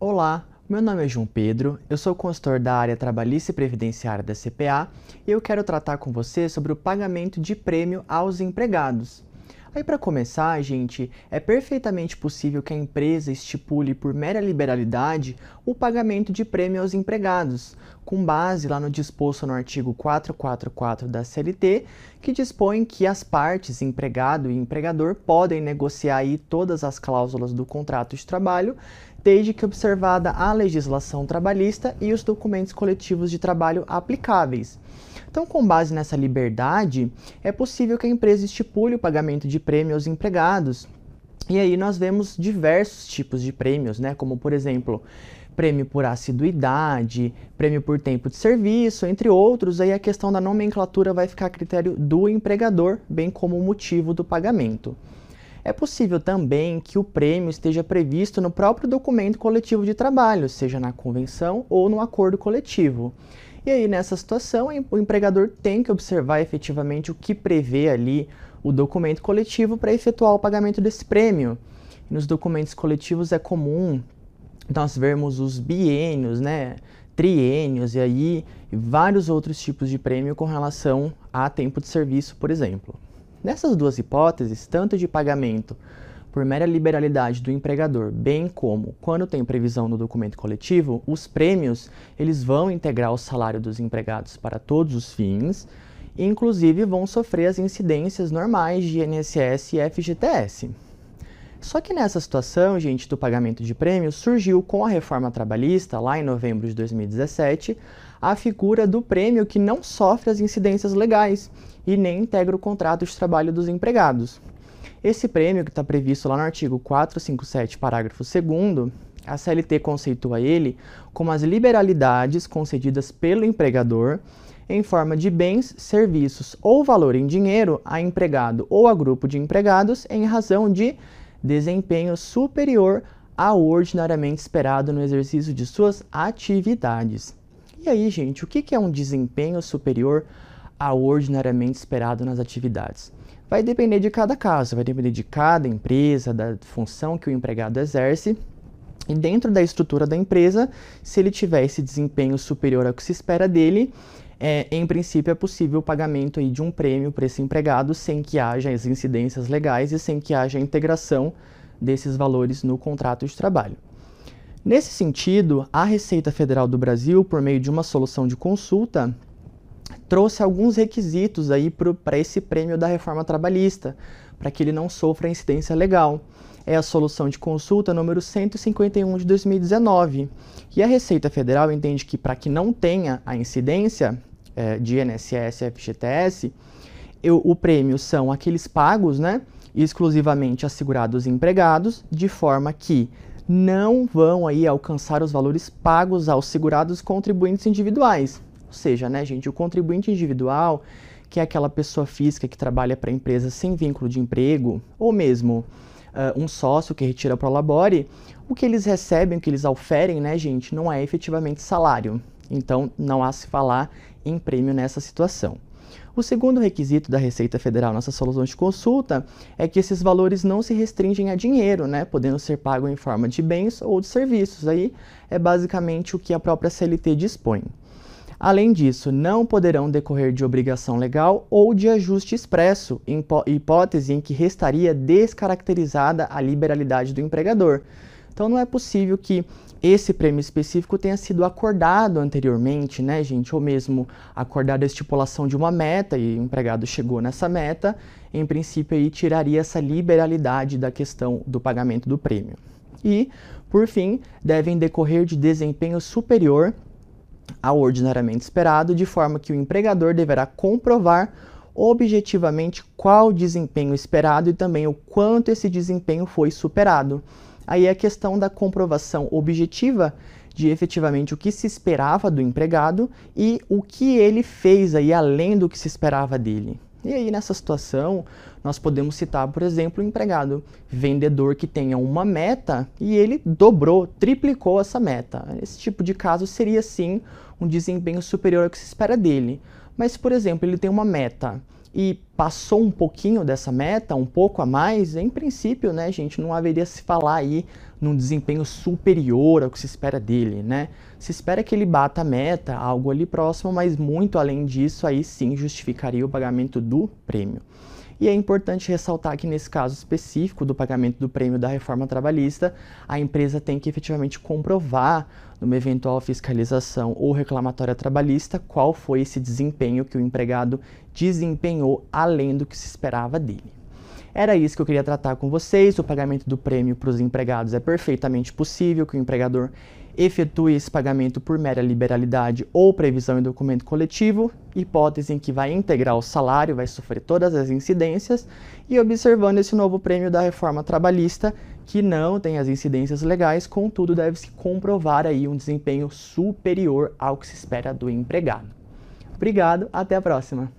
Olá, meu nome é João Pedro, eu sou consultor da área trabalhista e previdenciária da CPA e eu quero tratar com você sobre o pagamento de prêmio aos empregados. Aí para começar, gente, é perfeitamente possível que a empresa estipule por mera liberalidade o pagamento de prêmio aos empregados, com base lá no disposto no artigo 444 da CLT, que dispõe que as partes, empregado e empregador, podem negociar aí todas as cláusulas do contrato de trabalho, desde que observada a legislação trabalhista e os documentos coletivos de trabalho aplicáveis. Então, com base nessa liberdade, é possível que a empresa estipule o pagamento de prêmio aos empregados. E aí nós vemos diversos tipos de prêmios, né? Como por exemplo, prêmio por assiduidade, prêmio por tempo de serviço, entre outros. Aí a questão da nomenclatura vai ficar a critério do empregador, bem como o motivo do pagamento. É possível também que o prêmio esteja previsto no próprio documento coletivo de trabalho, seja na convenção ou no acordo coletivo. E aí, nessa situação, o empregador tem que observar efetivamente o que prevê ali o documento coletivo para efetuar o pagamento desse prêmio. Nos documentos coletivos é comum nós vermos os biênios, né, triênios e aí vários outros tipos de prêmio com relação a tempo de serviço, por exemplo. Nessas duas hipóteses, tanto de pagamento por mera liberalidade do empregador, bem como quando tem previsão no documento coletivo, os prêmios eles vão integrar o salário dos empregados para todos os fins, e inclusive vão sofrer as incidências normais de INSS e FGTS. Só que nessa situação, gente, do pagamento de prêmios, surgiu com a reforma trabalhista, lá em novembro de 2017, a figura do prêmio que não sofre as incidências legais e nem integra o contrato de trabalho dos empregados. Esse prêmio, que está previsto lá no artigo 457, parágrafo 2, a CLT conceitua ele como as liberalidades concedidas pelo empregador em forma de bens, serviços ou valor em dinheiro a empregado ou a grupo de empregados em razão de desempenho superior ao ordinariamente esperado no exercício de suas atividades. E aí, gente, o que é um desempenho superior ao ordinariamente esperado nas atividades? vai depender de cada caso, vai depender de cada empresa, da função que o empregado exerce. E dentro da estrutura da empresa, se ele tiver esse desempenho superior ao que se espera dele, é, em princípio é possível o pagamento aí de um prêmio para esse empregado sem que haja as incidências legais e sem que haja a integração desses valores no contrato de trabalho. Nesse sentido, a Receita Federal do Brasil, por meio de uma solução de consulta, trouxe alguns requisitos aí para esse prêmio da reforma trabalhista, para que ele não sofra incidência legal. É a solução de consulta número 151 de 2019. E a Receita Federal entende que para que não tenha a incidência é, de INSS e FGTS, eu, o prêmio são aqueles pagos, né, exclusivamente assegurados e empregados, de forma que não vão aí alcançar os valores pagos aos segurados contribuintes individuais, ou seja, né, gente, o contribuinte individual, que é aquela pessoa física que trabalha para a empresa sem vínculo de emprego, ou mesmo uh, um sócio que retira para o labore, o que eles recebem, o que eles oferem, né, gente, não é efetivamente salário. Então, não há se falar em prêmio nessa situação. O segundo requisito da Receita Federal nessa solução de consulta é que esses valores não se restringem a dinheiro, né, podendo ser pago em forma de bens ou de serviços. Aí é basicamente o que a própria CLT dispõe. Além disso, não poderão decorrer de obrigação legal ou de ajuste expresso, hipótese em que restaria descaracterizada a liberalidade do empregador. Então não é possível que esse prêmio específico tenha sido acordado anteriormente, né, gente? Ou mesmo acordado a estipulação de uma meta e o empregado chegou nessa meta, em princípio aí tiraria essa liberalidade da questão do pagamento do prêmio. E, por fim, devem decorrer de desempenho superior ao ordinariamente esperado, de forma que o empregador deverá comprovar objetivamente qual desempenho esperado e também o quanto esse desempenho foi superado. Aí é a questão da comprovação objetiva de efetivamente o que se esperava do empregado e o que ele fez aí além do que se esperava dele. E aí, nessa situação, nós podemos citar, por exemplo, o um empregado vendedor que tenha uma meta e ele dobrou, triplicou essa meta. Esse tipo de caso seria sim um desempenho superior ao que se espera dele. Mas, por exemplo, ele tem uma meta e passou um pouquinho dessa meta, um pouco a mais, em princípio, né, gente, não haveria se falar aí num desempenho superior ao que se espera dele, né? Se espera que ele bata a meta, algo ali próximo, mas muito além disso, aí sim justificaria o pagamento do prêmio. E é importante ressaltar que nesse caso específico do pagamento do prêmio da reforma trabalhista, a empresa tem que efetivamente comprovar, numa eventual fiscalização ou reclamatória trabalhista, qual foi esse desempenho que o empregado desempenhou além do que se esperava dele. Era isso que eu queria tratar com vocês. O pagamento do prêmio para os empregados é perfeitamente possível que o empregador efetue esse pagamento por mera liberalidade ou previsão em documento coletivo, hipótese em que vai integrar o salário, vai sofrer todas as incidências, e observando esse novo prêmio da reforma trabalhista, que não tem as incidências legais, contudo deve-se comprovar aí um desempenho superior ao que se espera do empregado. Obrigado, até a próxima!